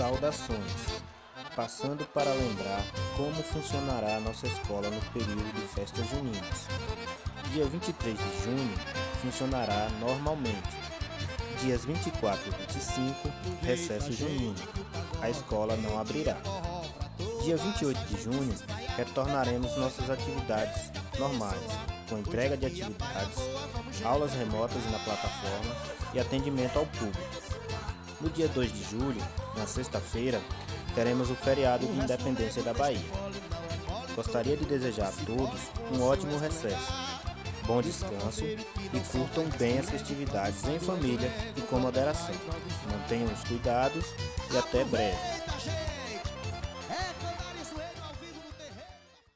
Saudações! Passando para lembrar como funcionará a nossa escola no período de festas juninas. Dia 23 de junho funcionará normalmente. Dias 24 e 25, recesso junino. A escola não abrirá. Dia 28 de junho, retornaremos nossas atividades normais, com entrega de atividades, aulas remotas na plataforma e atendimento ao público. No dia 2 de julho, na sexta-feira, teremos o feriado de independência da Bahia. Gostaria de desejar a todos um ótimo recesso, bom descanso e curtam bem as festividades em família e com moderação. Mantenham os cuidados e até breve.